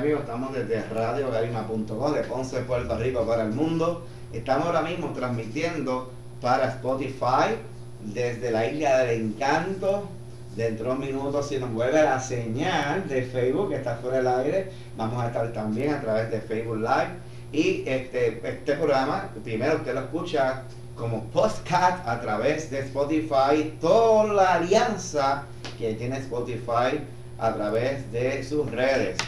Amigos, estamos desde radiogarima.com de Ponce, Puerto Rico para el mundo. Estamos ahora mismo transmitiendo para Spotify desde la isla del encanto. Dentro de un minuto, si nos vuelve la señal de Facebook, que está fuera del aire, vamos a estar también a través de Facebook Live. Y este, este programa, primero usted lo escucha como podcast a través de Spotify, toda la alianza que tiene Spotify a través de sus redes.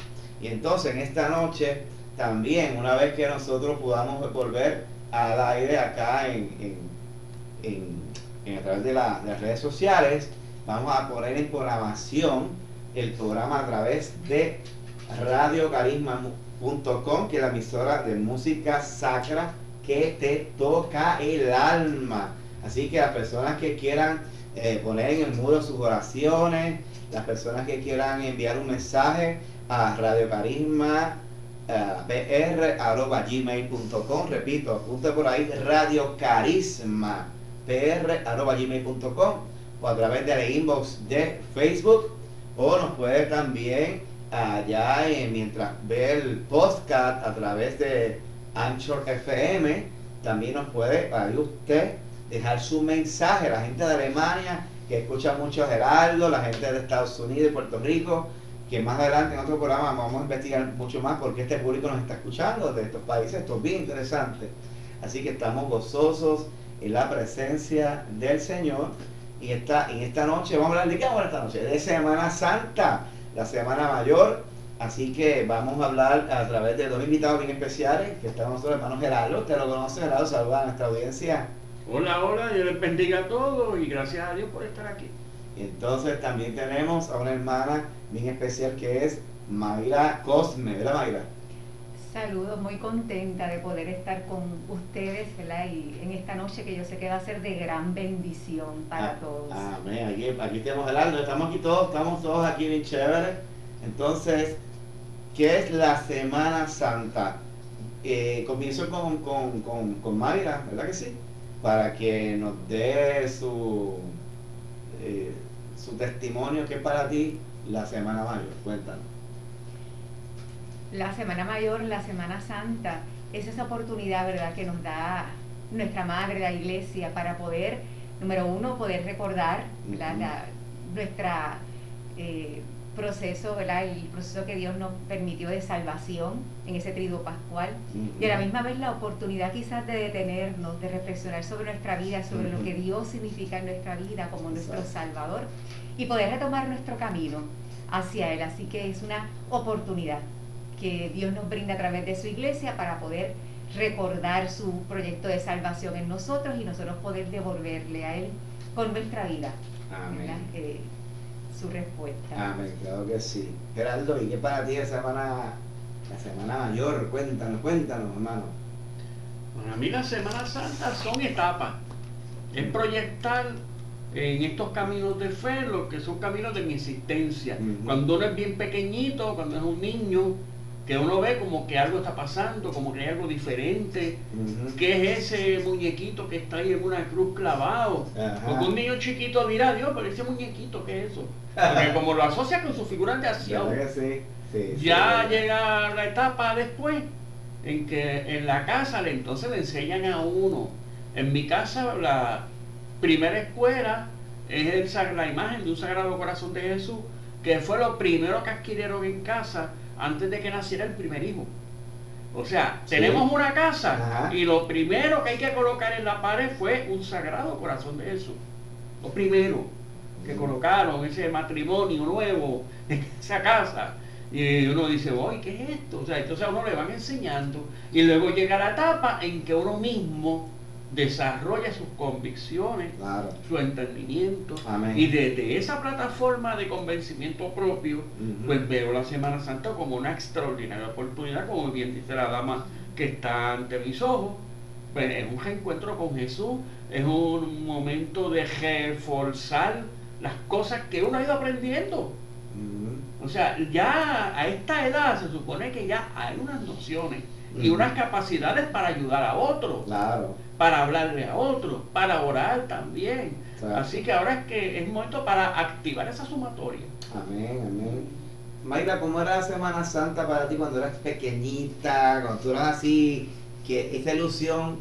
Y entonces en esta noche también, una vez que nosotros podamos volver al aire acá en, a través de, las redes sociales, vamos a poner en programación el programa a través de radiocarisma.com, que es la emisora de música sacra que te toca el alma. Así que las personas que quieran eh, poner en el muro sus oraciones, las personas que quieran enviar un mensaje a Radio Carisma eh, gmail.com repito, apunte por ahí Radio Carisma gmail.com o a través de la inbox de Facebook o nos puede también allá eh, mientras ve el podcast a través de Anchor FM, también nos puede ahí usted dejar su mensaje, la gente de Alemania que escucha mucho a Geraldo, la gente de Estados Unidos y Puerto Rico, que más adelante en otro programa vamos a investigar mucho más porque este público nos está escuchando de estos países, esto es bien interesante. Así que estamos gozosos en la presencia del Señor y esta, en esta noche, vamos a hablar de qué vamos a hablar esta noche, de Semana Santa, la Semana Mayor, Así que vamos a hablar a través de dos invitados bien especiales, que están nuestros hermanos Gerardo. Usted lo conoce, Gerardo, saluda a nuestra audiencia. Hola, hola, Dios les bendiga a todos y gracias a Dios por estar aquí. Entonces también tenemos a una hermana bien especial que es Mayra Cosme, ¿verdad Mayra? Saludos, muy contenta de poder estar con ustedes ¿verdad? y en esta noche que yo sé que va a ser de gran bendición para ah, todos. Amén, aquí, aquí tenemos Gerardo, estamos aquí todos, estamos todos aquí bien chéveres. Entonces, ¿Qué es la Semana Santa? Eh, comienzo con, con, con, con, Mayra, ¿verdad que sí? Para que nos dé su, eh, su testimonio, que es para ti la Semana Mayor. Cuéntanos. La Semana Mayor, la Semana Santa, es esa oportunidad, ¿verdad?, que nos da nuestra Madre, la Iglesia, para poder, número uno, poder recordar nuestra eh, proceso, ¿verdad? El proceso que Dios nos permitió de salvación en ese triduo pascual. Y a la misma vez la oportunidad quizás de detenernos, de reflexionar sobre nuestra vida, sobre lo que Dios significa en nuestra vida como nuestro Salvador y poder retomar nuestro camino hacia Él. Así que es una oportunidad que Dios nos brinda a través de su iglesia para poder recordar su proyecto de salvación en nosotros y nosotros poder devolverle a Él con nuestra vida. Amén. Eh, su respuesta. Amén, claro que sí. Geraldo, ¿y qué para ti la semana, la semana mayor? Cuéntanos, cuéntanos, hermano. Para mí la Semana Santa son etapas. Es proyectar en estos caminos de fe lo que son caminos de mi existencia. Cuando uno es bien pequeñito, cuando es un niño, que uno ve como que algo está pasando, como que hay algo diferente, que es ese muñequito que está ahí en una cruz clavado. Porque un niño chiquito dirá, Dios, pero ese muñequito, ¿qué es eso? Porque como lo asocia con su figura de acción, ya llega la etapa después en que en la casa entonces le enseñan a uno. En mi casa la primera escuela es el, la imagen de un Sagrado Corazón de Jesús, que fue lo primero que adquirieron en casa antes de que naciera el primer hijo. O sea, tenemos una casa y lo primero que hay que colocar en la pared fue un sagrado corazón de Jesús. Lo primero que colocaron, ese matrimonio nuevo en esa casa. Y uno dice, oye, ¿qué es esto? O sea, entonces a uno le van enseñando. Y luego llega la etapa en que uno mismo desarrolla sus convicciones, su entendimiento. Y desde esa plataforma de convencimiento propio, pues veo la Semana Santa como una extraordinaria oportunidad, como bien dice la dama que está ante mis ojos. Pues es un reencuentro con Jesús, es un momento de reforzar las cosas que uno ha ido aprendiendo. O sea, ya a esta edad se supone que ya hay unas nociones y unas capacidades para ayudar a otros. Claro para hablarle a otros, para orar también. Así que ahora es que es momento para activar esa sumatoria. Amén, amén. Mayra, ¿cómo era la Semana Santa para ti cuando eras pequeñita, cuando tú eras así, que esa ilusión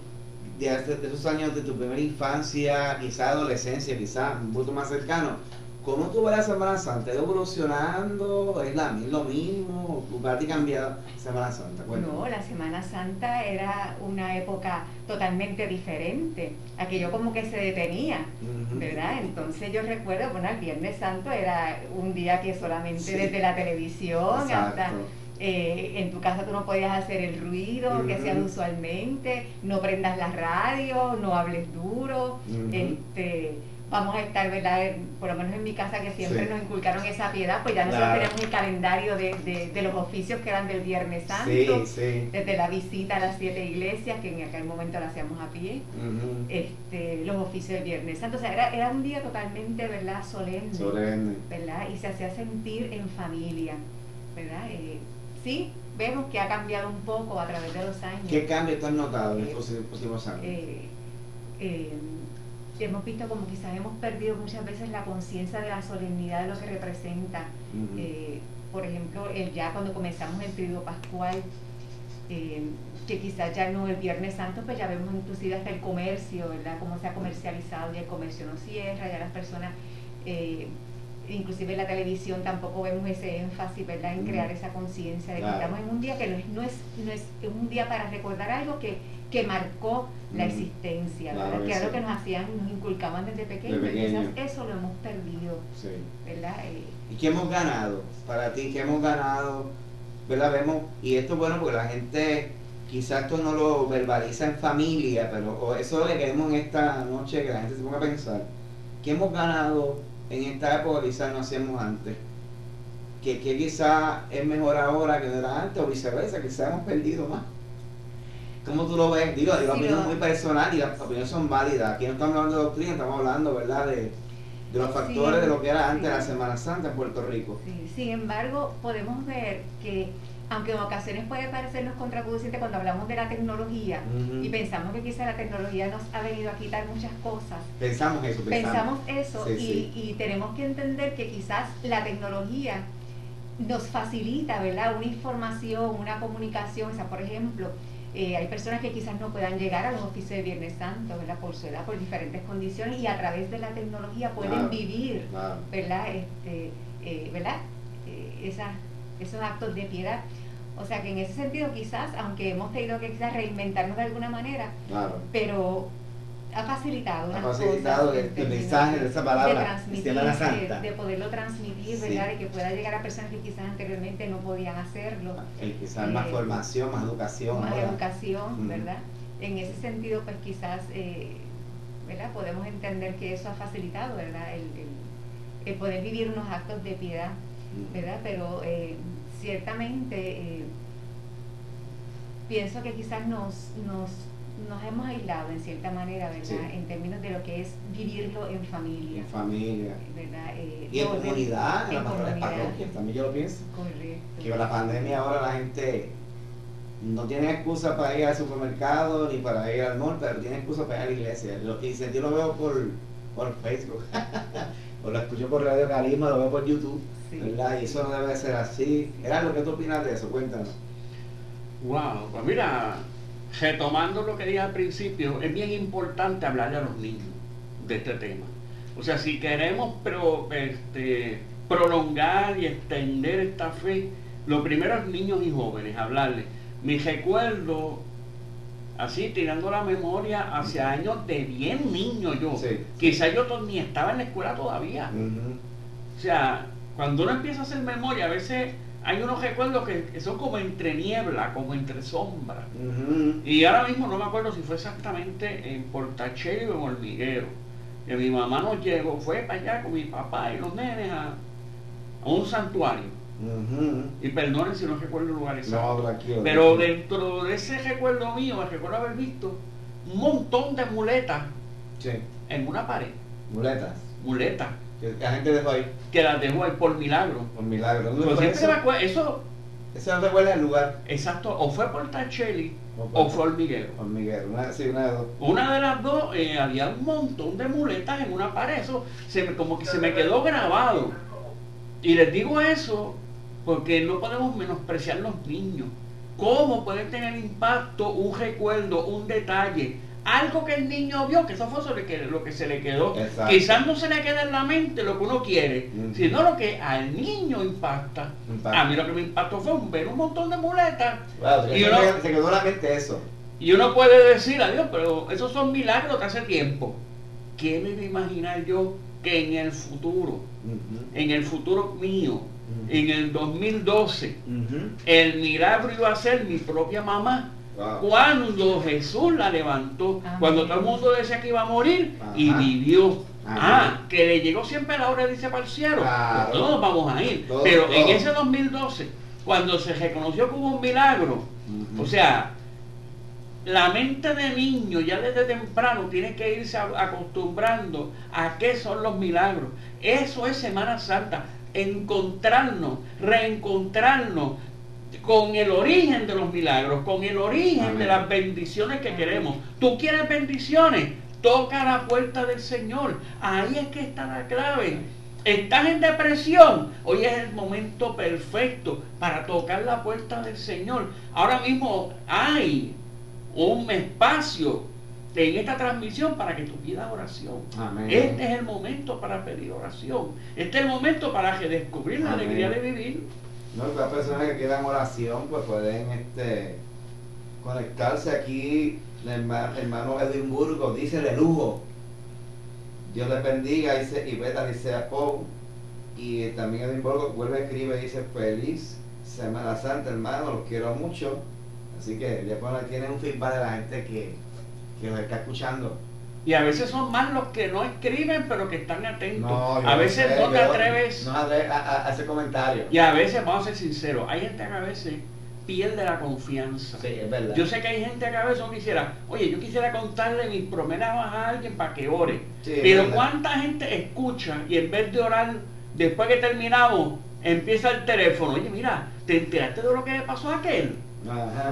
de, de esos años de tu primera infancia, quizá adolescencia, quizá un poco más cercano? ¿Cómo tú ves la Semana Santa? ¿Ha evolucionando? ¿Es la, lo mismo? ¿Para ti cambiado Semana Santa? No, la Semana Santa era una época totalmente diferente. Aquello como que se detenía, ¿verdad? Entonces yo recuerdo, bueno, el Viernes Santo era un día que solamente desde la televisión hasta... Eh, en tu casa tú no podías hacer el ruido que hacías usualmente, no prendas la radio, no hables duro, este vamos a estar, ¿verdad? Por lo menos en mi casa que siempre nos inculcaron esa piedad, pues ya nosotros tenemos el calendario de, los oficios que eran del Viernes Santo, desde la visita a las siete iglesias, que en aquel momento la hacíamos a pie, este, los oficios del Viernes Santo, o sea, era, era un día totalmente, ¿verdad? Solemne, Solemne, ¿verdad? Y se hacía sentir en familia, ¿verdad? Eh, sí, vemos que ha cambiado un poco a través de los años. ¿Qué cambio tú has notado en los próximos años? Eh, hemos visto como quizás hemos perdido muchas veces la conciencia de la solemnidad de lo que representa. Eh, por ejemplo, el ya cuando comenzamos el trigo pascual, eh, que quizás ya no el Viernes Santo, pues ya vemos inclusive hasta el comercio, ¿verdad? Cómo se ha comercializado y el comercio no cierra, ya las personas, eh, inclusive en la televisión tampoco vemos ese énfasis, ¿verdad? En crear esa conciencia de que estamos en un día que no es, no es, no es un día para recordar algo que que marcó la existencia, ¿verdad? que era lo que nos hacían, nos inculcaban desde pequeños. eso lo hemos perdido, ¿verdad? Eh, ¿Y qué hemos ganado? Para ti, ¿qué hemos ganado? ¿Verdad? Vemos, y esto es bueno porque la gente quizás esto no lo verbaliza en familia, pero eso que queremos en esta noche, que la gente se ponga a pensar. ¿Qué hemos ganado en esta época que quizás no hacíamos antes? Que, que quizás es mejor ahora que no era antes, o viceversa, quizás hemos perdido más. ¿Cómo tú lo ves? Digo, la opinión es muy personal y las opiniones son válidas. Aquí no estamos hablando de doctrina, estamos hablando, ¿verdad?, de, los factores de lo que era antes la Semana Santa en Puerto Rico. Sin embargo, podemos ver que, aunque en ocasiones puede parecernos contraproducente cuando hablamos de la tecnología y pensamos que quizá la tecnología nos ha venido a quitar muchas cosas. Pensamos eso, pensamos. eso y, y tenemos que entender que quizás la tecnología nos facilita, ¿verdad?, una información, una comunicación, o sea, por ejemplo, eh, hay personas que quizás no puedan llegar a los oficios de Viernes Santo, ¿verdad? Por su edad, por diferentes condiciones y a través de la tecnología pueden vivir, ¿verdad? Este, eh, ¿verdad? Eh, esos actos de piedad. O sea que en ese sentido quizás, aunque hemos tenido que quizás reinventarnos de alguna manera, pero ha facilitado, ha facilitado el, mensaje de esa palabra de, de, poderlo transmitir, ¿verdad? De que pueda llegar a personas que quizás anteriormente no podían hacerlo. El quizás más eh, formación, más educación. Más educación, ¿verdad? En ese sentido, pues quizás, eh, ¿verdad? Podemos entender que eso ha facilitado, ¿verdad? El, el, poder vivir unos actos de piedad, ¿verdad? Pero eh, ciertamente pienso que quizás nos, nos nos hemos aislado en cierta manera, ¿verdad? En términos de lo que es vivirlo en familia. En familia. ¿verdad? Eh, y en comunidad, en, las parroquias, también yo lo pienso. Correcto. Que con la pandemia ahora la gente no tiene excusa para ir al supermercado ni para ir al mall, pero tiene excusa para ir a la iglesia. y yo lo veo por, por Facebook, o lo escucho por Radio Carisma, lo veo por YouTube, ¿verdad? Y eso no debe ser así. Era lo que tú opinas de eso, cuéntanos. Wow, pues mira, retomando lo que dije al principio, es bien importante hablarle a los niños de este tema. O sea, si queremos este, prolongar y extender esta fe, lo primero es niños y jóvenes, hablarles. Mi recuerdo, así tirando la memoria hacia años de bien niño yo, quizá yo ni estaba en la escuela todavía. O sea, cuando uno empieza a hacer memoria, a veces hay unos recuerdos que, son como entre niebla, como entre sombra. Y ahora mismo no me acuerdo si fue exactamente en Portachero o en Hormiguero. Que mi mamá nos llevó, fue para allá con mi papá y los nenes a, un santuario. Y perdonen si no recuerdo el lugar exacto. Pero dentro de ese recuerdo mío, me recuerdo haber visto un montón de muletas en una pared. ¿Muletas? Muletas que la gente dejó ahí. Que las dejó ahí por milagro. Por milagro. Pero siempre me acuerdo, eso. Eso no recuerda el lugar. Exacto, o fue por Tacheli o, fue Hormiguero. Hormiguero, una, sí, una de dos. Una de las dos, eh, había un montón de muletas en una pared, eso se me, como que se me quedó grabado. Y les digo eso porque no podemos menospreciar los niños. ¿Cómo puede tener impacto un recuerdo, un detalle? Algo que el niño vio, que eso fue lo que se le quedó. Quizás no se le queda en la mente lo que uno quiere, sino lo que al niño impacta. A mí lo que me impactó fue ver un montón de muletas. y uno, se quedó en la mente eso. Y uno puede decir, adiós, pero esos son milagros de hace tiempo. ¿Qué me iba a imaginar yo que en el futuro, en el futuro mío, en el 2012, el milagro iba a ser mi propia mamá. Cuando Jesús la levantó, cuando todo el mundo decía que iba a morir y vivió. Ah, que le llegó siempre la hora, dice para el cielo. todos vamos a ir. Pero en ese 2012, cuando se reconoció como un milagro, o sea, la mente de niño ya desde temprano tiene que irse acostumbrando a qué son los milagros. Eso es Semana Santa encontrarnos, reencontrarnos con el origen de los milagros, con el origen de las bendiciones que queremos. ¿Tú quieres bendiciones? Toca la puerta del Señor. Ahí es que está la clave. Estás en depresión. Hoy es el momento perfecto para tocar la puerta del Señor. Ahora mismo hay un espacio en esta transmisión para que tú pidas oración. Este es el momento para pedir oración. Este es el momento para que descubrir la alegría de vivir. No, las personas que quieran oración, pues pueden este, conectarse aquí. Hermano, Edimburgo dice de lujo. Dios les bendiga, dice Iveta, dice oh, Y también Edimburgo vuelve a escribir, dice feliz Semana Santa, hermano, los quiero mucho. Así que ya tiene un feedback de la gente que, que nos está escuchando. Y a veces son más los que no escriben, pero que están atentos. a veces no te atreves. No a, a, ese comentario. Y a veces, vamos a ser sinceros, hay gente que a veces pierde la confianza. Sí, es verdad. Yo sé que hay gente que a veces quisiera, oye, yo quisiera contarle mis problemas a alguien para que ore. pero ¿cuánta gente escucha y en vez de orar, después que terminamos, empieza el teléfono? Oye, mira, ¿te enteraste de lo que pasó a aquel?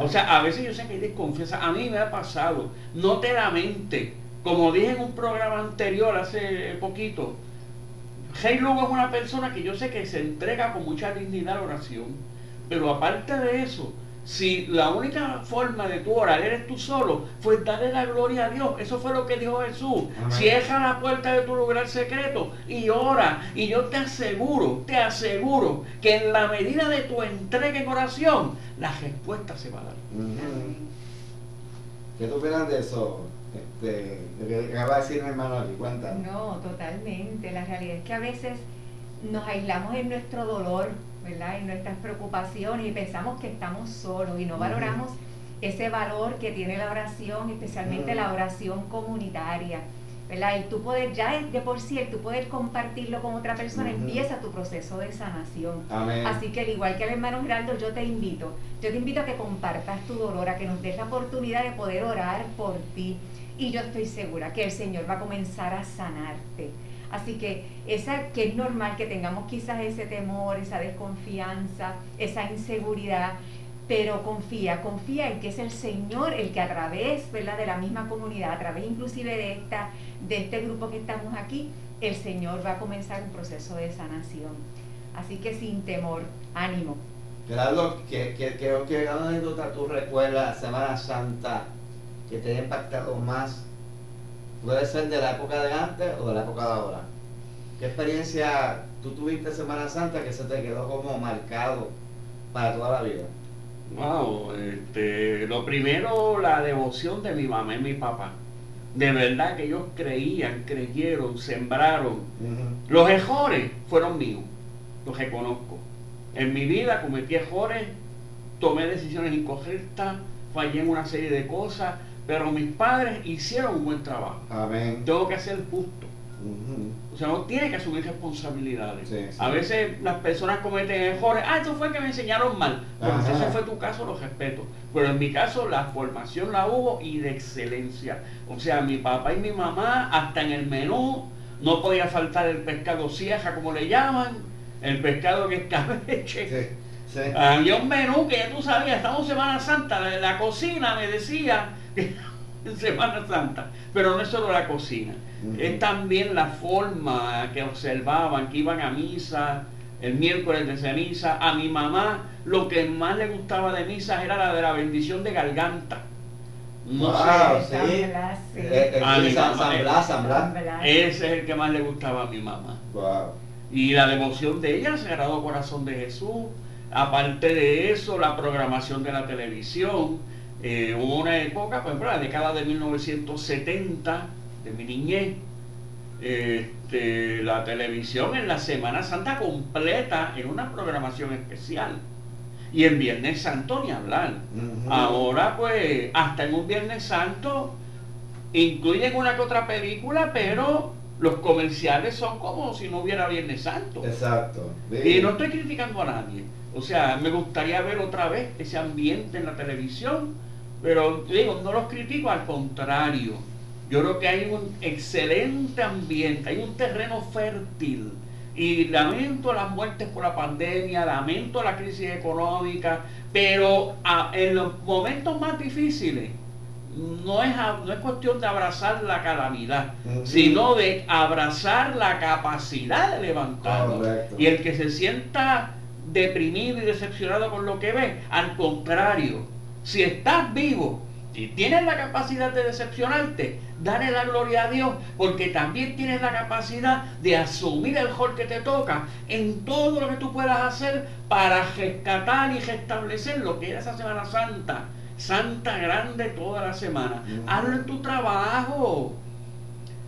O sea, a veces yo sé que hay desconfianza. A mí me ha pasado. No te la mente. Como dije en un programa anterior hace poquito, Hey Lugo es una persona que yo sé que se entrega con mucha dignidad a la oración. Pero aparte de eso, si la única forma de tu orar eres tú solo, pues darle la gloria a Dios. Eso fue lo que dijo Jesús. Cierra la puerta de tu lugar secreto y ora. Y yo te aseguro, te aseguro que en la medida de tu entrega en oración, la respuesta se va a dar. ¿Qué tú opinas de eso? Este, que acaba de decir mi hermano aquí, cuéntanos. No, totalmente. La realidad es que a veces nos aislamos en nuestro dolor ¿verdad? En nuestras preocupaciones y pensamos que estamos solos y no valoramos ese valor que tiene la oración, especialmente la oración comunitaria. ¿verdad? El tú poder, ya de por sí, el tú poder compartirlo con otra persona, empieza tu proceso de sanación. Así que al igual que el hermano Geraldo, yo te invito, yo te invito a que compartas tu dolor, a que nos des la oportunidad de poder orar por ti. Y yo estoy segura que el Señor va a comenzar a sanarte. Así que esa que es normal que tengamos quizás ese temor, esa desconfianza, esa inseguridad, pero confía, confía en que es el Señor el que a través ¿verdad? de la misma comunidad, a través inclusive de, esta, de este grupo que estamos aquí, el Señor va a comenzar un proceso de sanación. Así que sin temor, ánimo. Gerardo, ¿qué, qué, qué, qué anécdota tú recuerdas Semana Santa que te haya impactado más Puede ser de la época de antes o de la época de ahora. ¿Qué experiencia tú tuviste Semana Santa que se te quedó como marcado para toda la vida? Wow, este, lo primero, la devoción de mi mamá y mi papá. De verdad que ellos creían, creyeron, sembraron. Los errores fueron míos, los reconozco. En mi vida cometí errores, tomé decisiones incorrectas, fallé en una serie de cosas, pero mis padres hicieron un buen trabajo. Amén. Tengo que ser justo. O sea, no tiene que asumir responsabilidades. A veces las personas cometen errores. Ah, eso fue que me enseñaron mal. Bueno, si ese fue tu caso, lo respeto. Pero en mi caso, la formación la hubo y de excelencia. O sea, mi papá y mi mamá, hasta en el menú, no podía faltar el pescado cieja, como le llaman, el pescado que es cabeche. Sí, Había un menú que ya tú sabías, estamos en Semana Santa, la cocina me decía en Semana Santa. Pero no es solo la cocina, es también la forma que observaban, que iban a misa, el miércoles de ceniza. A mi mamá lo que más le gustaba de misa era la de la bendición de garganta. No sé. Eh, eh, a mi mamá, Ese es el que más le gustaba a mi mamá. Y la devoción de ella, el Sagrado Corazón de Jesús. Aparte de eso, la programación de la televisión. Eh, hubo una época, por ejemplo, la década de 1970, de mi niñez, este, la televisión en la Semana Santa completa en una programación especial. Y en Viernes Santo ni hablar. Ahora pues hasta en un Viernes Santo incluyen una que otra película, pero los comerciales son como si no hubiera Viernes Santo. Exacto. Y no estoy criticando a nadie. O sea, me gustaría ver otra vez ese ambiente en la televisión, pero digo, no los critico, al contrario yo creo que hay un excelente ambiente, hay un terreno fértil. Y lamento las muertes por la pandemia, lamento la crisis económica, pero en los momentos más difíciles no es, no es cuestión de abrazar la calamidad, sino de abrazar la capacidad de levantarlo. Y el que se sienta deprimido y decepcionado con lo que ve, al contrario, si estás vivo, si tienes la capacidad de decepcionarte, dale la gloria a Dios, porque también tienes la capacidad de asumir el rol que te toca en todo lo que tú puedas hacer para rescatar y restablecer lo que era esa Semana Santa, Santa grande toda la semana. Hazlo en tu trabajo.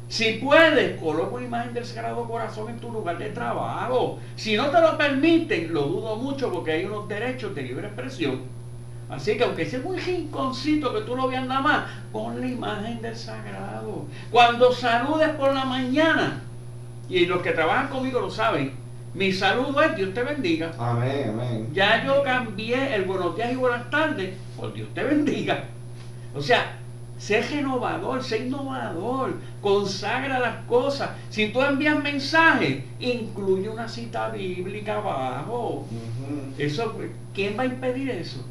Si puedes, coloca una imagen del Sagrado Corazón en tu lugar de trabajo. Si no te lo permiten, lo dudo mucho porque hay unos derechos de libre expresión Así que aunque sea muy rinconcito que tú lo veas nada más, pon la imagen del sagrado. Cuando saludes por la mañana, y los que trabajan conmigo lo saben, mi saludo es Dios te bendiga. Amén, amén. Ya yo cambié el buenos días y buenas tardes por Dios te bendiga. O sea, sé renovador, sé innovador, consagra las cosas. Si tú envías mensajes, incluye una cita bíblica abajo. Eso, ¿quién va a impedir eso?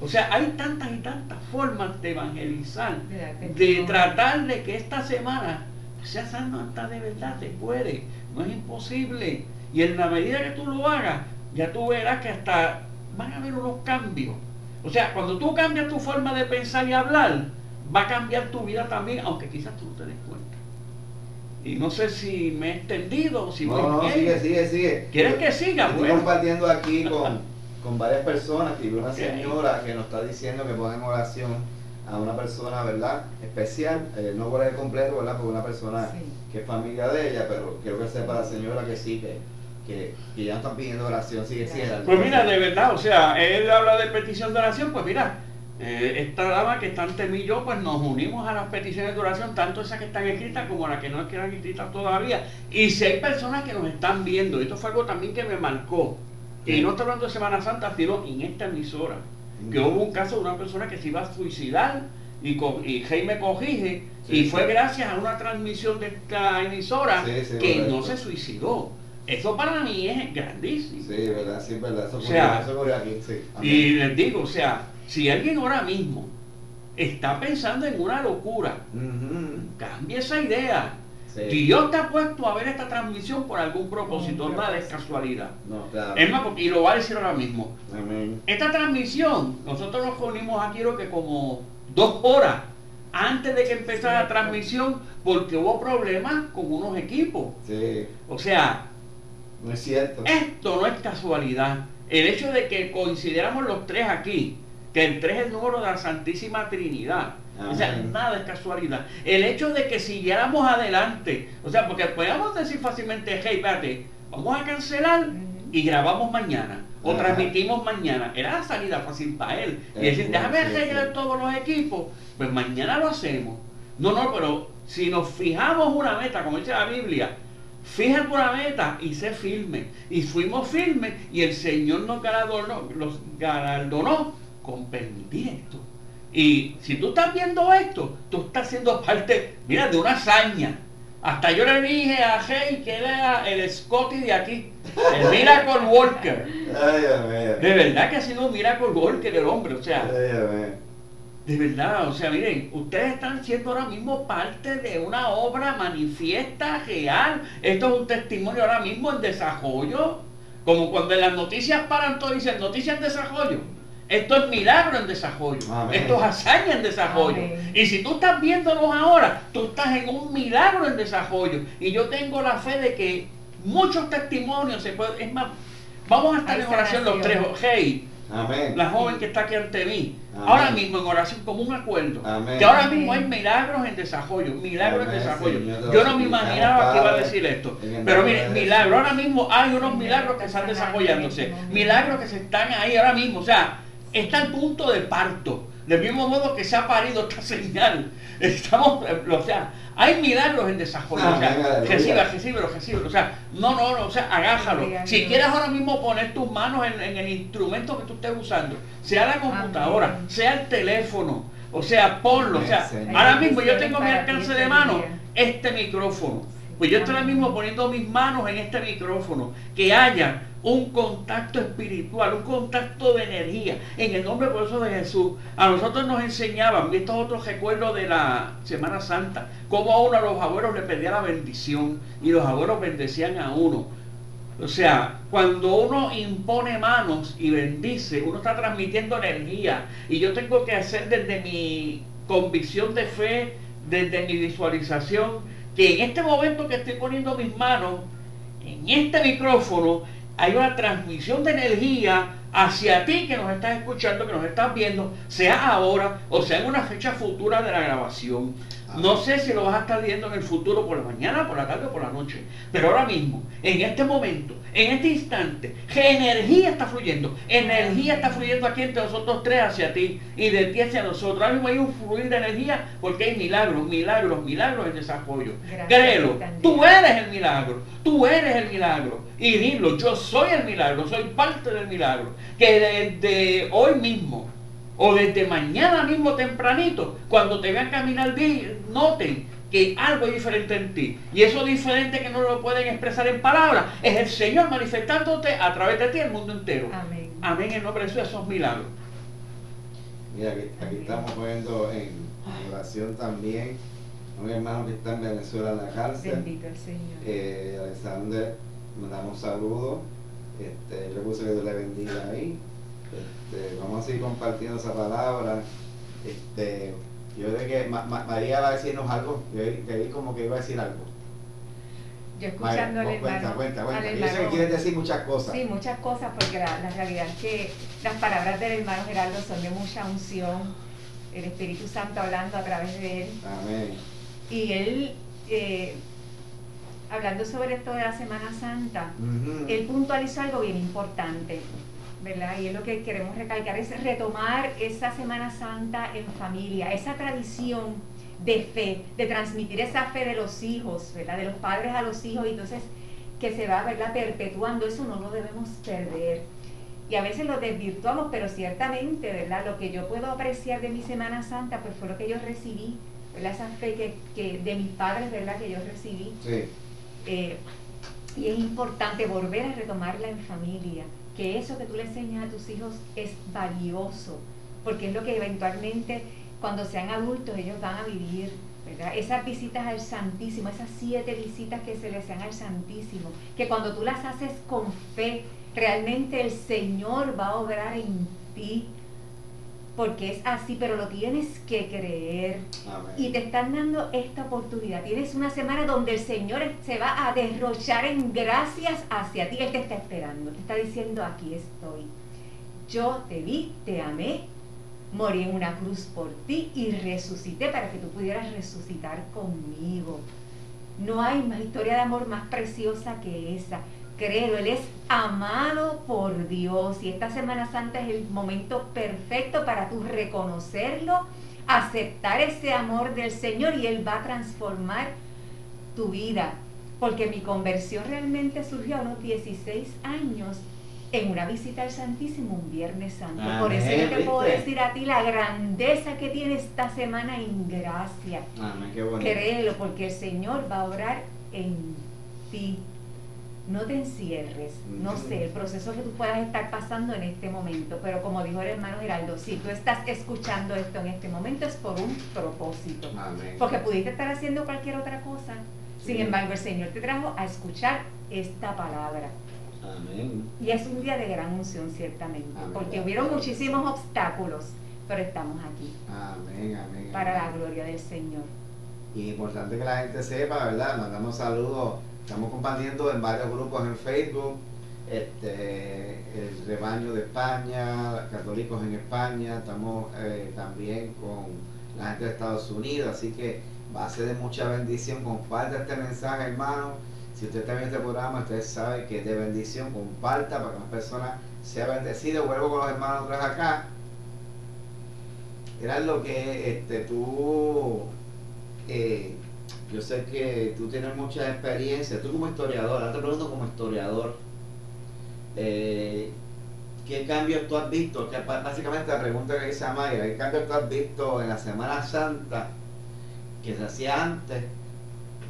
O sea, hay tantas y tantas formas de evangelizar, de tratar de que esta semana sea santa de verdad, se puede, no es imposible. Y en la medida que tú lo hagas, ya tú verás que hasta van a haber unos cambios. O sea, cuando tú cambias tu forma de pensar y hablar, va a cambiar tu vida también, aunque quizás tú no te des cuenta. Y no sé si me he extendido, si no, no, sigue, sigue, sigue. ¿Quieres que siga? Estoy compartiendo aquí con con varias personas, y una señora que nos está diciendo que ponemos oración a una persona, ¿verdad? Especial, eh, no por el completo, ¿verdad? Porque una persona que es familia de ella, pero quiero que sepa la señora que sí, que, que, ya no están pidiendo oración, sigue siendo. Pues mira, de verdad, o sea, él habla de petición de oración, pues mira, eh, esta dama que está ante mí y yo, pues nos unimos a las peticiones de oración, tanto esas que están escritas como las que no están escritas todavía. Y si hay personas que nos están viendo, esto fue algo también que me marcó. Y no estoy hablando de Semana Santa, sino en esta emisora. Que hubo un caso de una persona que se iba a suicidar y, y Jaime corrige y fue gracias a una transmisión de esta emisora que no se suicidó. Eso para mí es grandísimo. Sí, verdad, sí, verdad. Eso, o sea, aquí, Y les digo, o sea, si alguien ahora mismo está pensando en una locura, cambie esa idea. Dios te ha puesto a ver esta transmisión por algún propósito, nada es casualidad. No, claro. Es más, y lo va a decir ahora mismo. Esta transmisión, nosotros nos reunimos aquí creo que como dos horas antes de que empezara la transmisión porque hubo problemas con unos equipos. Sí. O sea, no es cierto. Esto no es casualidad. El hecho de que coincidiéramos los tres aquí, que el tres es el número de la Santísima Trinidad o sea, nada es casualidad. El hecho de que siguiéramos adelante, o sea, porque podemos decir fácilmente, hey, espérate, vamos a cancelar y grabamos mañana o transmitimos mañana. Era la salida fácil para él. Y decir, déjame arreglar todos los equipos, pues mañana lo hacemos. No, no, pero si nos fijamos una meta, como dice la Biblia, fíjate una meta y sé firme. Y fuimos firmes y el Señor nos galardonó, los galardonó con permitir esto. Y si tú estás viendo esto, tú estás siendo parte, mira, de una hazaña. Hasta yo le dije a Hey que era el Scotty de aquí, el Miracle Walker. de verdad que ha sido un Miracle Walker el hombre, o sea. de verdad, o sea, miren, ustedes están siendo ahora mismo parte de una obra manifiesta, real. Esto es un testimonio ahora mismo en desarrollo. Como cuando en las noticias paran todo y dicen noticias en desarrollo. Esto es milagro en desarrollo. Esto es hazaña en desarrollo. Y si tú estás viéndolos ahora, tú estás en un milagro en desarrollo. Y yo tengo la fe de que muchos testimonios se pueden. Es más, vamos a estar en oración los tres. Hey, la joven que está aquí ante mí. Ahora mismo en oración como un acuerdo. Que ahora mismo hay milagros en desarrollo. Milagros en desarrollo. Yo no me imaginaba que iba a decir esto. Pero mire, milagro. Ahora mismo hay unos milagros que están desarrollándose. Milagros que se están ahí ahora mismo. O sea, está al punto de parto. Del mismo modo que se ha parido esta señal. Estamos, o sea, hay milagros en desarrollo. o sea, recibe, recibe, O sea, no, no, no, o sea, agájalo. Si quieres ahora mismo poner tus manos en, el instrumento que tú estés usando, sea la computadora, sea el teléfono, o sea, ponlo. O sea, ahora mismo yo tengo mi alcance de mano este micrófono. Pues yo estoy ahora mismo poniendo mis manos en este micrófono. Que haya un contacto espiritual, un contacto de energía. En el nombre de Jesús, a nosotros nos enseñaban, estos otros recuerdos de la Semana Santa, cómo a uno a los abuelos le pedía la bendición y los abuelos bendecían a uno. O sea, cuando uno impone manos y bendice, uno está transmitiendo energía. Y yo tengo que hacer desde mi convicción de fe, desde mi visualización, que en este momento que estoy poniendo mis manos en este micrófono, hay una transmisión de energía hacia ti que nos estás escuchando, que nos estás viendo, sea ahora o sea en una fecha futura de la grabación. No sé si lo vas a estar viendo en el futuro por la mañana, por la tarde o por la noche. Pero ahora mismo, en este momento, en este instante, ¿qué energía está fluyendo? Energía está fluyendo aquí entre nosotros tres hacia ti y de ti hacia nosotros. Ahora mismo hay un fluir de energía porque hay milagros, milagros, milagros en desarrollo. Créelo, tú eres el milagro, tú eres el milagro. Y dilo, yo soy el milagro, soy parte del milagro. Que desde hoy mismo o desde mañana mismo tempranito, cuando te vean caminar bien, noten que algo es diferente en ti. Y eso diferente que no lo pueden expresar en palabras, es el Señor manifestándote a través de ti el mundo entero. Amén. Amén en nombre de Jesús, esos milagros. Mira, aquí, estamos poniendo en oración también a un hermano que está en Venezuela en la cárcel. Bendito el Señor. Eh, Alexander, mandamos saludos. Este, yo puse que Dios le bendiga ahí. Este, vamos a seguir compartiendo esa palabra. Este, yo creo que María va a decirnos algo, yo vi como que iba a decir algo. Yo escuchando al hermano. Cuenta, cuenta, cuenta. Yo sé que quieres decir muchas cosas. Sí, muchas cosas, porque la, realidad es que las palabras del hermano Gerardo son de mucha unción, el Espíritu Santo hablando a través de él. Amén. Y él, eh, hablando sobre esto de la Semana Santa, él puntualizó algo bien importante. ¿Verdad? Y es lo que queremos recalcar, es retomar esa Semana Santa en familia, esa tradición de fe, de transmitir esa fe de los hijos, ¿verdad? De los padres a los hijos, y entonces que se va, ¿verdad? Perpetuando, eso no lo debemos perder. Y a veces lo desvirtuamos, pero ciertamente, ¿verdad? Lo que yo puedo apreciar de mi Semana Santa, pues fue lo que yo recibí, ¿verdad? Esa fe que, que de mis padres, ¿verdad? Que yo recibí. Sí. Eh, y es importante volver a retomarla en familia que eso que tú le enseñas a tus hijos es valioso, porque es lo que eventualmente cuando sean adultos ellos van a vivir, ¿verdad? Esas visitas al Santísimo, esas siete visitas que se le hacen al Santísimo, que cuando tú las haces con fe, realmente el Señor va a obrar en ti, porque es así, pero lo tienes que creer. Y te están dando esta oportunidad. Tienes una semana donde el Señor se va a derrochar en gracias hacia ti. Él te está esperando. Te está diciendo, aquí estoy. Yo te vi, te amé, morí en una cruz por ti y resucité para que tú pudieras resucitar conmigo. No hay más historia de amor más preciosa que esa créelo, Él es amado por Dios y esta Semana Santa es el momento perfecto para tú reconocerlo, aceptar ese amor del Señor y Él va a transformar tu vida. Porque mi conversión realmente surgió a unos 16 años en una visita al Santísimo un Viernes Santo. Por eso yo te puedo decir a ti la grandeza que tiene esta semana en gracia. Créelo, porque el Señor va a obrar en ti no te encierres, no sé, el proceso que tú puedas estar pasando en este momento, pero como dijo el hermano Geraldo, si tú estás escuchando esto en este momento es por un propósito, porque pudiste estar haciendo cualquier otra cosa, sin embargo el Señor te trajo a escuchar esta palabra. Amén. Y es un día de gran unción, ciertamente, Amén. porque hubieron muchísimos obstáculos, pero estamos aquí Amén, amén. para la amén. gloria del Señor. Y es importante que la gente sepa, ¿verdad? Mandamos saludos. Estamos compartiendo en varios grupos en Facebook. Este, el rebaño de España, católicos en España. Estamos eh, también con la gente de Estados Unidos. Así que va a ser de mucha bendición. Comparte este mensaje, hermano. Si usted está viendo este programa, usted sabe que es de bendición. Comparta para que más personas sea bendecida. Vuelvo con los hermanos atrás acá. Era lo que este, tú eh, yo sé que tú tienes mucha experiencia, tú como historiador, ahora te pregunto como historiador, eh, ¿qué cambios tú has visto? Que básicamente la pregunta que dice Amaya, ¿qué cambios tú has visto en la Semana Santa que se hacía antes,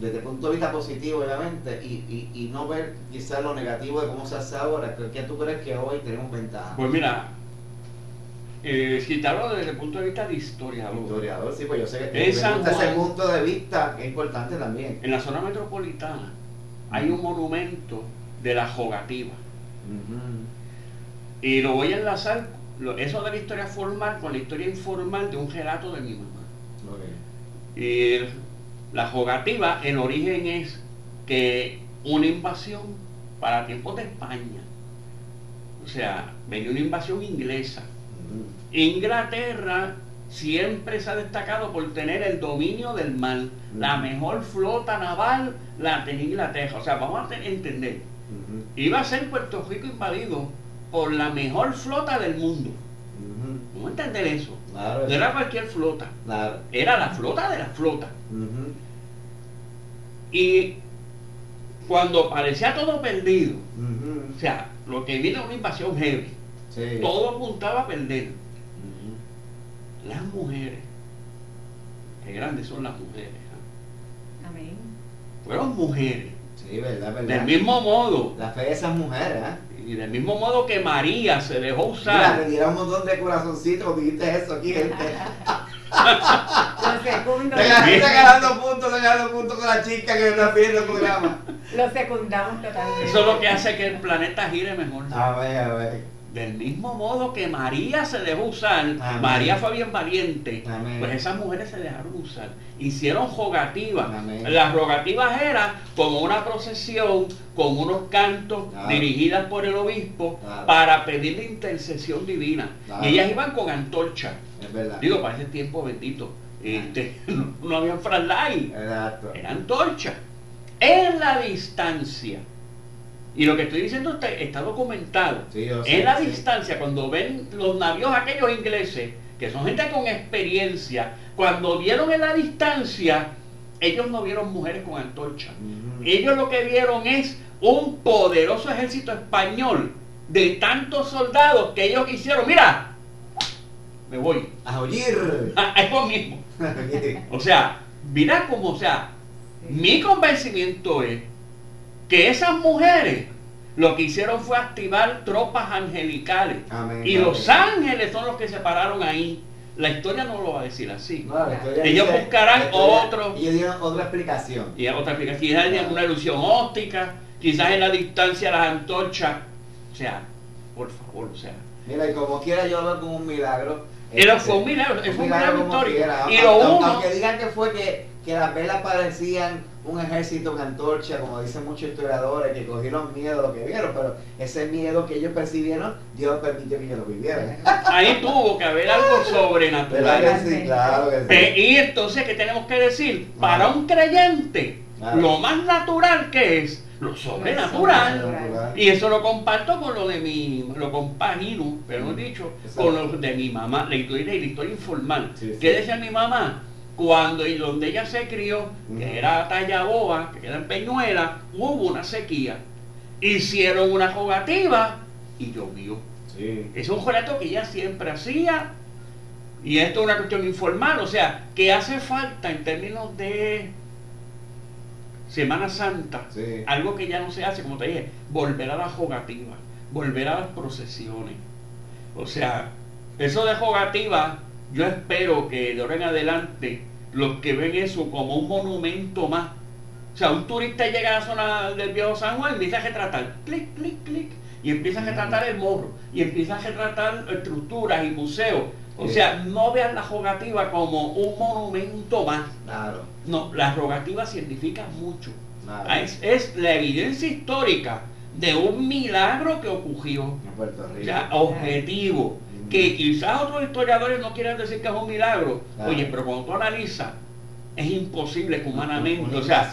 desde el punto de vista positivo obviamente, y, y, y no ver quizás lo negativo de cómo se hace ahora? ¿Qué, qué tú crees que hoy tenemos ventaja? Pues mira, eh, si te hablo desde el punto de vista de historiador, Historiador, sí, pues yo sé que En gusta ese punto de vista, que es importante también. en la zona metropolitana hay un monumento de la jogativa. Y lo voy a enlazar, lo- eso de la historia formal, con la historia informal de un relato de mi mamá. Y el- la jogativa, el origen es que una invasión para tiempos de España, o sea, venía una invasión inglesa. Inglaterra siempre se ha destacado por tener el dominio del mar. La mejor flota naval la tenía Inglaterra. O sea, vamos a te- entender. Iba a ser Puerto Rico invadido por la mejor flota del mundo. Vamos a entender eso. Claro, No era cualquier flota. claro. Era la flota de la flota. Y cuando parecía todo perdido, o sea, lo que viene es una invasión heavy, Sí. todo apuntaba a perder. Ujú. Las mujeres, qué grandes son las mujeres, ¿ah? Amén. fueron mujeres. Sí, verdad, verdad. Del mismo modo, La fe de esas mujeres, ¿eh? y del mismo modo que María se dejó Mira, usar, te dieron un montón de corazoncitos dijiste eso aquí, gente. Lo secundo, Está ganando- está ganando puntos, está ganando puntos con la chica que está viendo el programa. lo secundamos totalmente. eso es lo que hace que el planeta gire mejor. A ver, a ver. Del mismo modo que María se dejó usar, Amén. María fue bien valiente, Amén. pues esas mujeres se dejaron usar. Hicieron rogativas. Las rogativas eran como una procesión, con unos cantos Claro. dirigidas por el obispo Claro. para pedir la intercesión divina. Claro. Y ellas iban con antorcha. Es verdad. Digo, para ese tiempo bendito. Este, no, no había Exacto. era antorcha. En la distancia. Y lo que estoy diciendo está, está documentado. Sí, en la sí. distancia, cuando ven los navíos aquellos ingleses, que son gente con experiencia, cuando vieron en la distancia, ellos no vieron mujeres con antorcha. Ellos lo que vieron es un poderoso ejército español de tantos soldados que ellos hicieron, mira, me voy. A oír. Es lo mismo. O sea, mira cómo, o sea, mi convencimiento es que esas mujeres lo que hicieron fue activar tropas angelicales. Amén, Y amén. los ángeles son los que se pararon ahí. La historia no lo va a decir así. No, Ellos dice- buscarán historia- otro. Ellos dieron otra explicación. Y otra explicación. Quizás hay una ilusión óptica, quizás en la distancia las antorchas. O sea, por favor, o sea. Mira, y como quiera yo lo veo como un milagro. Pero Este, fue un milagro, fue un milagro como histórico. quiera. Y lo aunque- uno- Aunque digan que fue que, que las velas parecían un ejército con antorcha, como dicen muchos historiadores, que cogieron miedo a lo que vieron, pero ese miedo que ellos percibieron, Dios permitió que ellos lo vivieran. Ahí tuvo que haber algo ¿Verdad sobrenatural. que sí? Claro que sí. Eh, y entonces, ¿qué tenemos que decir? Para un creyente, lo más natural que es lo sobrenatural. Sobrenatural. Y eso lo comparto con lo de mi, lo compagino, pero no he dicho, Exacto. con lo de mi mamá, la historia, la historia informal. Sí, sí. ¿Qué decía mi mamá? Cuando y donde ella se crió, que era Tallaboa, que queda en Peñuela, hubo una sequía. Hicieron una jugativa y llovió. Sí. Es un relato que ella siempre hacía. Y esto es una cuestión informal, o sea, que hace falta en términos de Semana Santa, Sí. algo que ya no se hace, como te dije, volver a la jogativa, volver a las procesiones. O sea, eso de jogativa, yo espero que de ahora en adelante los que ven eso como un monumento más O sea, un turista llega a la zona del viejo San Juan y empieza a retratar, clic, clic, clic, y empieza a retratar el morro, y empieza a retratar estructuras y museos. O sea, no vean la rogativa como un monumento más. Claro. No, la rogativa científica mucho. Claro. Ah, Es, es la evidencia histórica de un milagro que ocurrió. En Puerto Rico. O sea, objetivo. Que quizás otros historiadores no quieran decir que es un milagro. Claro. Oye, pero cuando tú analizas, es imposible que humanamente, Una o sea,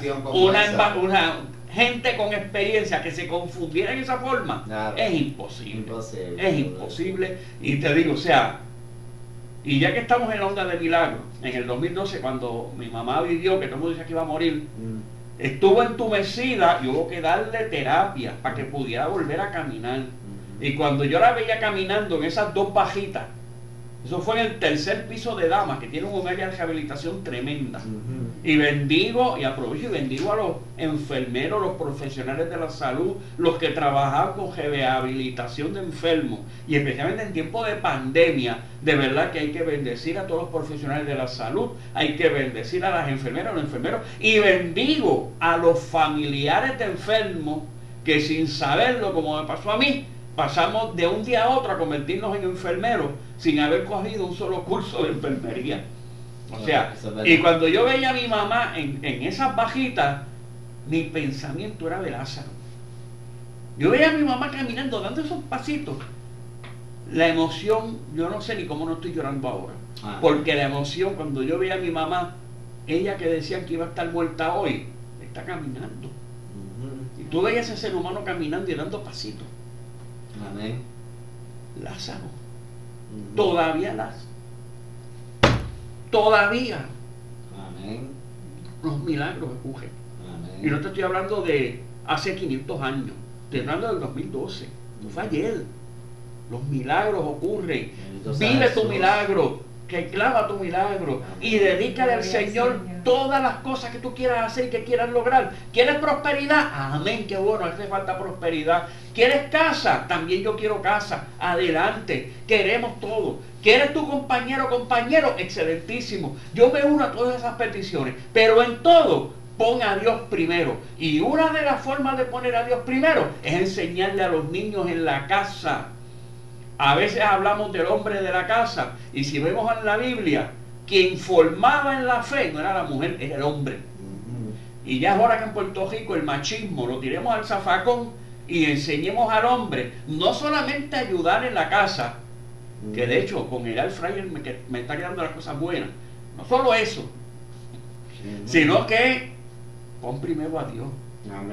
una, gente con experiencia que se confundiera en esa forma, Claro. es imposible. Imposible. Es imposible. Y te digo, o sea, y ya que estamos en la onda de milagro, en el 2012, cuando mi mamá vivió, que todo el mundo dice que iba a morir, Mm. estuvo entumecida y hubo que darle terapia para que pudiera volver a caminar. Y cuando yo la veía caminando en esas dos bajitas, eso fue en el tercer piso de damas, que tiene un área de rehabilitación tremenda. Y bendigo, y aprovecho y bendigo a los enfermeros, los profesionales de la salud, los que trabajan con rehabilitación de enfermos, y especialmente en tiempo de pandemia, de verdad que hay que bendecir a todos los profesionales de la salud, hay que bendecir a las enfermeras, a los enfermeros, y bendigo a los familiares de enfermos que sin saberlo, como me pasó a mí, pasamos de un día a otro a convertirnos en enfermeros sin haber cogido un solo curso de enfermería. O sea, y cuando yo veía a mi mamá en, en esas bajitas, mi pensamiento era de Lázaro. Yo veía a mi mamá caminando, dando esos pasitos. La emoción, yo no sé ni cómo no estoy llorando ahora. Ah. Porque la emoción, cuando yo veía a mi mamá, ella que decía que iba a estar muerta hoy, está caminando. Y tú veías a ese ser humano caminando y dando pasitos. Amén. Lázaro. Ujú. Todavía Lázaro. Todavía Amén. los milagros ocurren. Amén. Y no te estoy hablando de hace 500 años, estoy hablando del 2012. No fue ayer. Los milagros ocurren. Vive tu milagro, que clama tu milagro y dedícale al Señor. todas las cosas que tú quieras hacer y que quieras lograr. ¿Quieres prosperidad? Amén, qué bueno, hace falta prosperidad. ¿Quieres casa? También yo quiero casa. Adelante, queremos todo. ¿Quieres tu compañero compañero? Excelentísimo. Yo me uno a todas esas peticiones, pero en todo pon a Dios primero. Y una de las formas de poner a Dios primero es enseñarle a los niños en la casa. A veces hablamos del hombre de la casa y si vemos en la Biblia, quien formaba en la fe no era la mujer, era el hombre. Y ya es hora que en Puerto Rico el machismo lo tiremos al zafacón y enseñemos al hombre no solamente a ayudar en la casa, que de hecho con el Fryer me, está quedando las cosas buenas, no solo eso, sino que pon primero a Dios.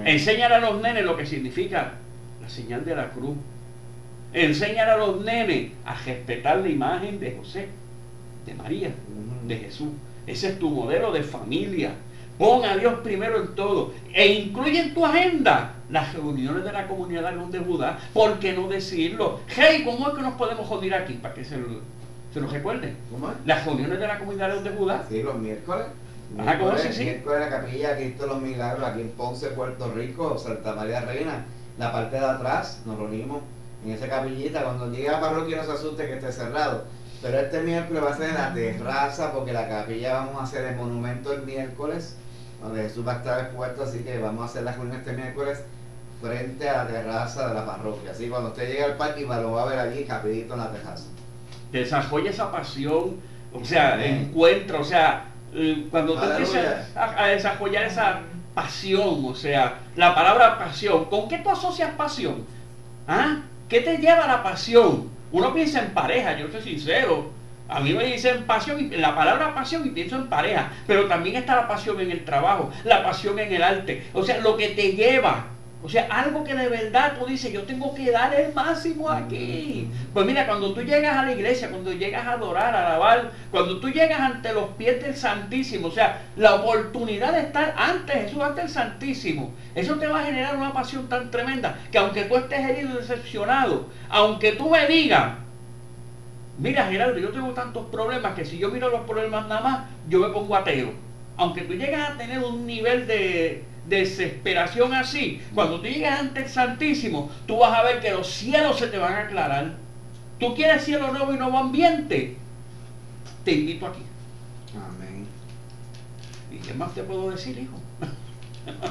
Enséñale a los nenes lo que significa la señal de la cruz. Enséñale a los nenes a respetar la imagen de José, de María, de Jesús. Ese es tu modelo de familia. Pon a Dios primero en todo. E incluye en tu agenda las reuniones de la comunidad de León de Judá. ¿Por qué no decirlo? Hey, ¿cómo es que nos podemos joder aquí? Para que se lo, se lo recuerden. ¿Cómo es? Las reuniones de la comunidad de Judá. Sí, los miércoles. Ajá, ¿cómo Miércoles- sí, sí? Miércoles la capilla Cristo los Milagros aquí en Ponce, Puerto Rico, Santa María Reina. La parte de atrás nos reunimos en esa capillita. Cuando llegue a parroquia no se asuste que esté cerrado. Pero este miércoles va a ser en la terraza porque la capilla vamos a hacer el monumento el miércoles, donde Jesús va a estar expuesto, así que vamos a hacer la reunión este miércoles frente a la terraza de la parroquia. Así que cuando usted llegue al parque lo va a ver allí rapidito en la terraza. desarrolla esa pasión, o sea, Amén. encuentra, o sea, eh, cuando tú Aleluya. empiezas a, a desarrollar esa pasión, o sea, la palabra pasión, ¿con qué tú asocias pasión? ¿Ah? ¿Qué te lleva a la pasión? Uno piensa en pareja, yo soy sincero. A mí me dicen pasión, la palabra pasión y pienso en pareja, pero también está la pasión en el trabajo, la pasión en el arte, o sea, lo que te lleva, o sea, algo que de verdad tú dices, yo tengo que dar el máximo aquí. Pues mira, cuando tú llegas a la iglesia, cuando llegas a adorar, a alabar, cuando tú llegas ante los pies del Santísimo, o sea, la oportunidad de estar ante Jesús, ante el Santísimo, eso te va a generar una pasión tan tremenda que aunque tú estés herido y decepcionado, aunque tú me digas, mira Gerardo, yo tengo tantos problemas que si yo miro los problemas nada más, yo me pongo ateo. Aunque tú llegas a tener un nivel de desesperación así, cuando tú llegas ante el Santísimo, tú vas a ver que los cielos se te van a aclarar. ¿Tú quieres cielo nuevo y nuevo ambiente? Te invito aquí. Amén. ¿Y qué más te puedo decir, hijo?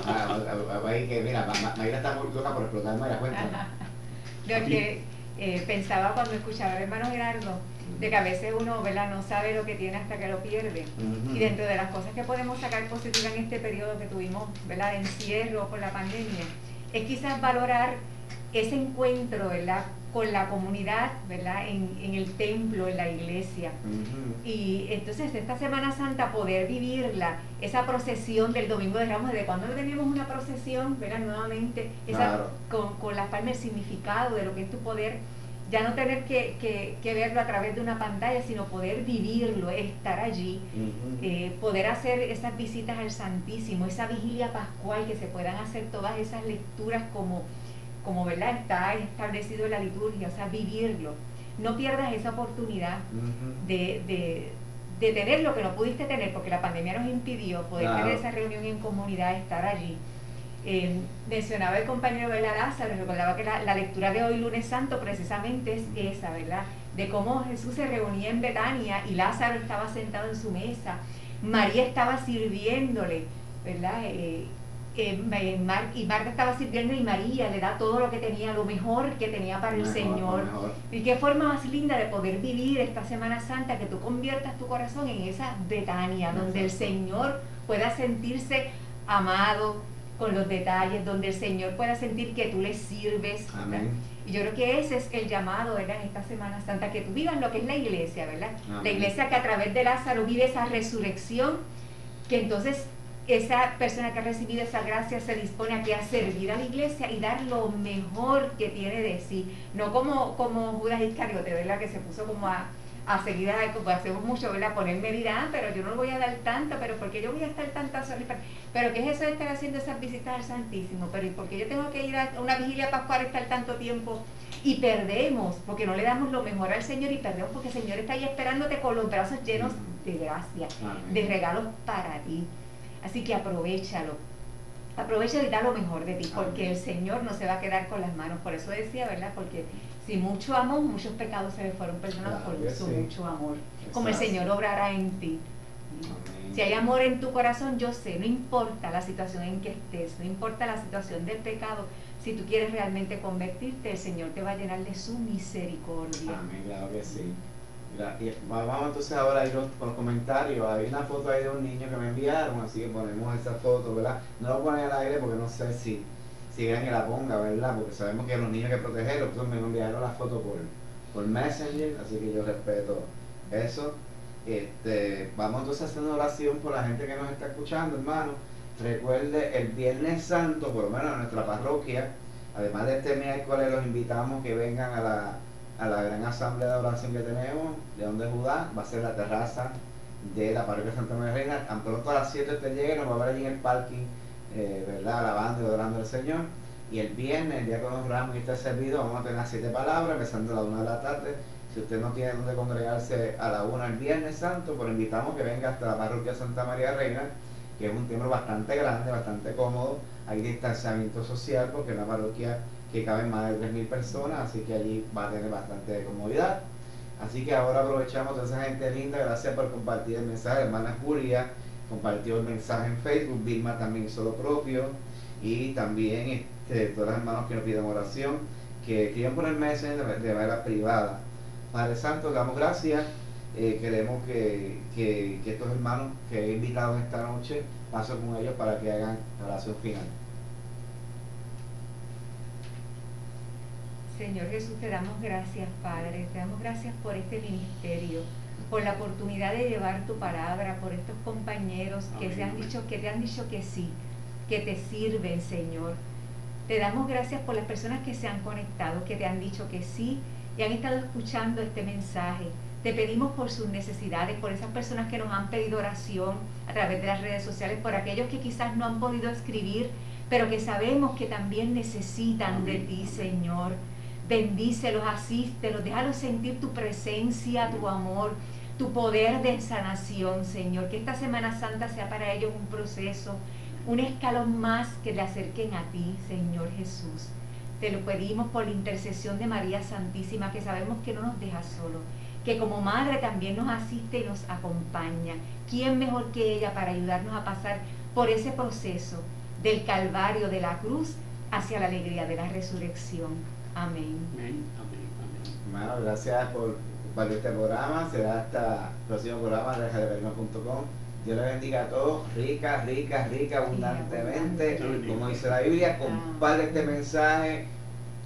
Ah, que, mira, Mayra está muy loca por explotar, Mayra, cuenta. Yo que eh, pensaba cuando escuchaba al hermano Gerardo, de que a veces uno ¿verdad? no sabe lo que tiene hasta que lo pierde. Y dentro de las cosas que podemos sacar positivas en este periodo que tuvimos ¿verdad? de encierro por la pandemia, es quizás valorar ese encuentro ¿verdad? con la comunidad, ¿verdad? En, en el templo, en la iglesia. Y entonces esta Semana Santa poder vivirla, esa procesión del Domingo de Ramos, de cuando no teníamos una procesión, ¿verdad? Nuevamente, esa, con, con las palmas, el significado de lo que es tu poder, ya no tener que, que, que, verlo a través de una pantalla, sino poder vivirlo, estar allí, eh, poder hacer esas visitas al Santísimo, esa vigilia pascual, que se puedan hacer todas esas lecturas como como ¿verdad? está establecido en la liturgia, o sea, vivirlo. No pierdas esa oportunidad de, tener lo que no pudiste tener, porque la pandemia nos impidió poder tener esa reunión en comunidad, estar allí. Eh, mencionaba el compañero de la Lázaro, recordaba que la, lectura de hoy, lunes santo, precisamente es esa, ¿verdad? De cómo Jesús se reunía en Betania y Lázaro estaba sentado en su mesa, María estaba sirviéndole, ¿verdad? Eh, y Marta estaba sirviendo y María le da todo lo que tenía, lo mejor que tenía para el Señor. Y qué forma más linda de poder vivir esta Semana Santa, que tú conviertas tu corazón en esa Betania, donde el Señor pueda sentirse amado con los detalles, donde el Señor pueda sentir que tú le sirves. Y yo creo que ese es el llamado, ¿verdad? En esta Semana Santa, que tú vivas lo que es la iglesia, ¿verdad? La iglesia que a través de Lázaro vive esa resurrección, que entonces esa persona que ha recibido esa gracia se dispone a, que a servir a la iglesia y dar lo mejor que tiene de sí. No como, como Judas Iscariote, ¿verdad? Que se puso como a, a seguir, a, hacemos mucho, ¿verdad? Poner medida, ah, pero yo no voy a dar tanto, pero porque yo voy a estar tantas horas. Pero ¿qué es eso de estar haciendo esas visitas al Santísimo? Pero ¿y por qué yo tengo que ir a una vigilia pascual estar tanto tiempo? Y perdemos, porque no le damos lo mejor al Señor y perdemos porque el Señor está ahí esperándote con los brazos llenos de gracia, de regalos para ti. Así que aprovechalo. Aprovecha y da lo mejor de ti, porque el Señor no se va a quedar con las manos. Por eso decía, ¿verdad? Porque si mucho amor, muchos pecados se le fueron perdonados por su mucho amor. Como el Señor obrará en ti. Si hay amor en tu corazón, yo sé, no importa la situación en que estés, no importa la situación del pecado, si tú quieres realmente convertirte, el Señor te va a llenar de su misericordia. Amén, claro que sí vamos entonces ahora a ir con los comentarios. Hay una foto ahí de un niño que me enviaron, así que ponemos esa foto, ¿verdad? No lo ponen al aire porque no sé si, si quieren que la ponga, ¿verdad? Porque sabemos que los niños hay que protegerlos. Entonces me enviaron la foto por, por Messenger, así que yo respeto eso. Este, vamos entonces una oración por la gente que nos está escuchando, hermano. Recuerde, el Viernes Santo, por lo menos en nuestra parroquia, además de este miércoles, los invitamos que vengan a la a la gran asamblea de oración que tenemos, León de Judá, va a ser la terraza de la parroquia Santa María Reina. Tan pronto a las 7 usted llegue, nos va a ver allí en el parking, eh, ¿verdad? Alabando y adorando al Señor. Y el viernes, el día que nos y esté servido, vamos a tener siete palabras, empezando a la una de la tarde. Si usted no tiene donde congregarse a la una el viernes santo, pues invitamos que venga hasta la parroquia Santa María Reina, que es un templo bastante grande, bastante cómodo. Hay distanciamiento social porque es una parroquia que caben más de 3.000 personas, así que allí va a tener bastante comodidad. Así que ahora aprovechamos a esa gente linda, gracias por compartir el mensaje. Hermana Julia compartió el mensaje en Facebook, Vilma también hizo lo propio, y también este, todos los hermanos que nos piden oración, que quieren poner mensaje de, manera privada. Padre Santo, damos gracias. Eh, queremos que, que, estos hermanos que he invitado esta noche paso con ellos para que hagan oración final. Señor Jesús, te damos gracias, Padre, te damos gracias por este ministerio, por la oportunidad de llevar tu palabra, por estos compañeros que, te han dicho, que te han dicho que sí, que te sirven, Señor. Te damos gracias por las personas que se han conectado, que te han dicho que sí y han estado escuchando este mensaje. Te pedimos por sus necesidades, por esas personas que nos han pedido oración a través de las redes sociales, por aquellos que quizás no han podido escribir, pero que sabemos que también necesitan de ti, Señor bendícelos, asístelos, déjalos sentir tu presencia, tu amor, tu poder de sanación, Señor. Que esta Semana Santa sea para ellos un proceso, un escalón más que le acerquen a ti, Señor Jesús. Te lo pedimos por la intercesión de María Santísima, que sabemos que no nos deja solo, que como madre también nos asiste y nos acompaña. ¿Quién mejor que ella para ayudarnos a pasar por ese proceso del Calvario de la cruz hacia la alegría de la resurrección. Amén. Amén, amén, amén. Hermano, gracias por compartir este programa. Será hasta el próximo programa de radiocalima.com. Dios les bendiga a todos, rica, rica, rica, abundantemente. Como dice la Biblia, comparte este mensaje,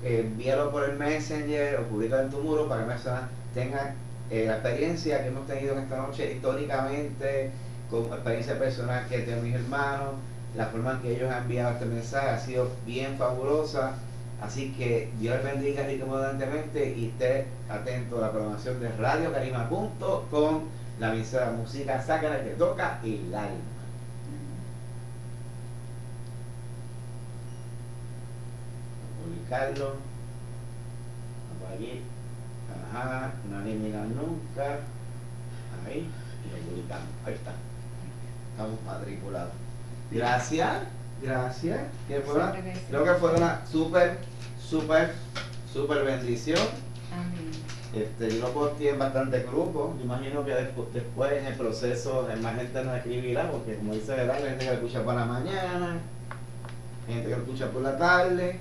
envíalo por el Messenger o publica en tu muro para que personas tengan eh, la experiencia que hemos tenido en esta noche históricamente, con experiencia personal que tengo mis hermanos, la forma en que ellos han enviado este mensaje ha sido bien fabulosa. Así que Dios les bendiga rico abundantemente y esté atento a la programación de radiocarima.com la emisora música sacra que toca el alma. publicarlo. Vamos Ajá, no eliminar nunca. Ahí, y lo publicamos. Ahí está. Estamos matriculados. Gracias, gracias. creo que fue una súper, súper, súper bendición. Amén. Este, yo lo posteé en bastante grupos. Yo imagino que después, después en el proceso más gente nos escribirá, porque como dice Gerardo, hay gente que lo escucha por la mañana, hay gente que lo escucha por la tarde.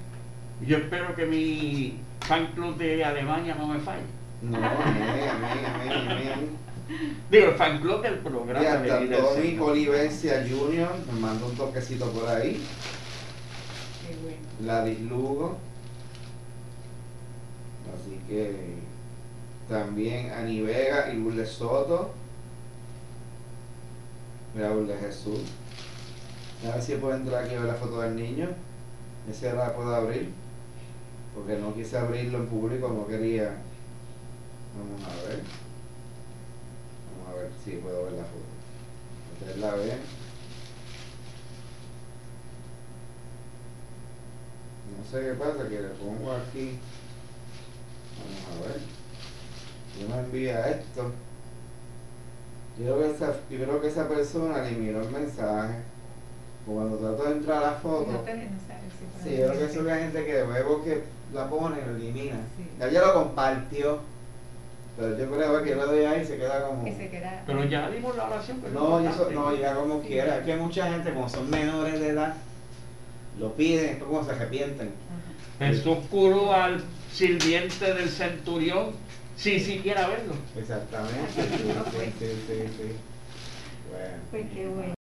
Yo espero que mi fan club de Alemania no me falle. No, amén, amén, amén, Digo, el fan club del programa. Y hasta Tony Olivencia Jr. me mandó un toquecito por ahí. Qué bueno. La dislugo. Así que también Ani Vega y Lourdes Soto. Mira Lourdes Jesús. A ver si puedo entrar aquí a ver la foto del niño. Ese la puedo abrir. Porque no quise abrirlo en público, no quería. Vamos a ver. Ver si puedo ver la foto. Ustedes la ven. No sé qué pasa, que le pongo aquí. Vamos a ver yo me envía esto. Yo creo, que esa, yo creo que esa persona eliminó el mensaje. Cuando trato de entrar a la foto. Sí, yo creo que eso es la gente que luego que la pone lo elimina. Ya Ella lo compartió. Pero yo creo que lo doy ahí y se queda como. Pero ya dimos la oración. Pero no, eso, no, ya como quiera. Es que mucha gente, como son menores de edad, lo piden, esto como se arrepienten. Jesús curó al sirviente del centurión sin siquiera verlo. Exactamente, sí, sí, sí, sí, Pues qué bueno.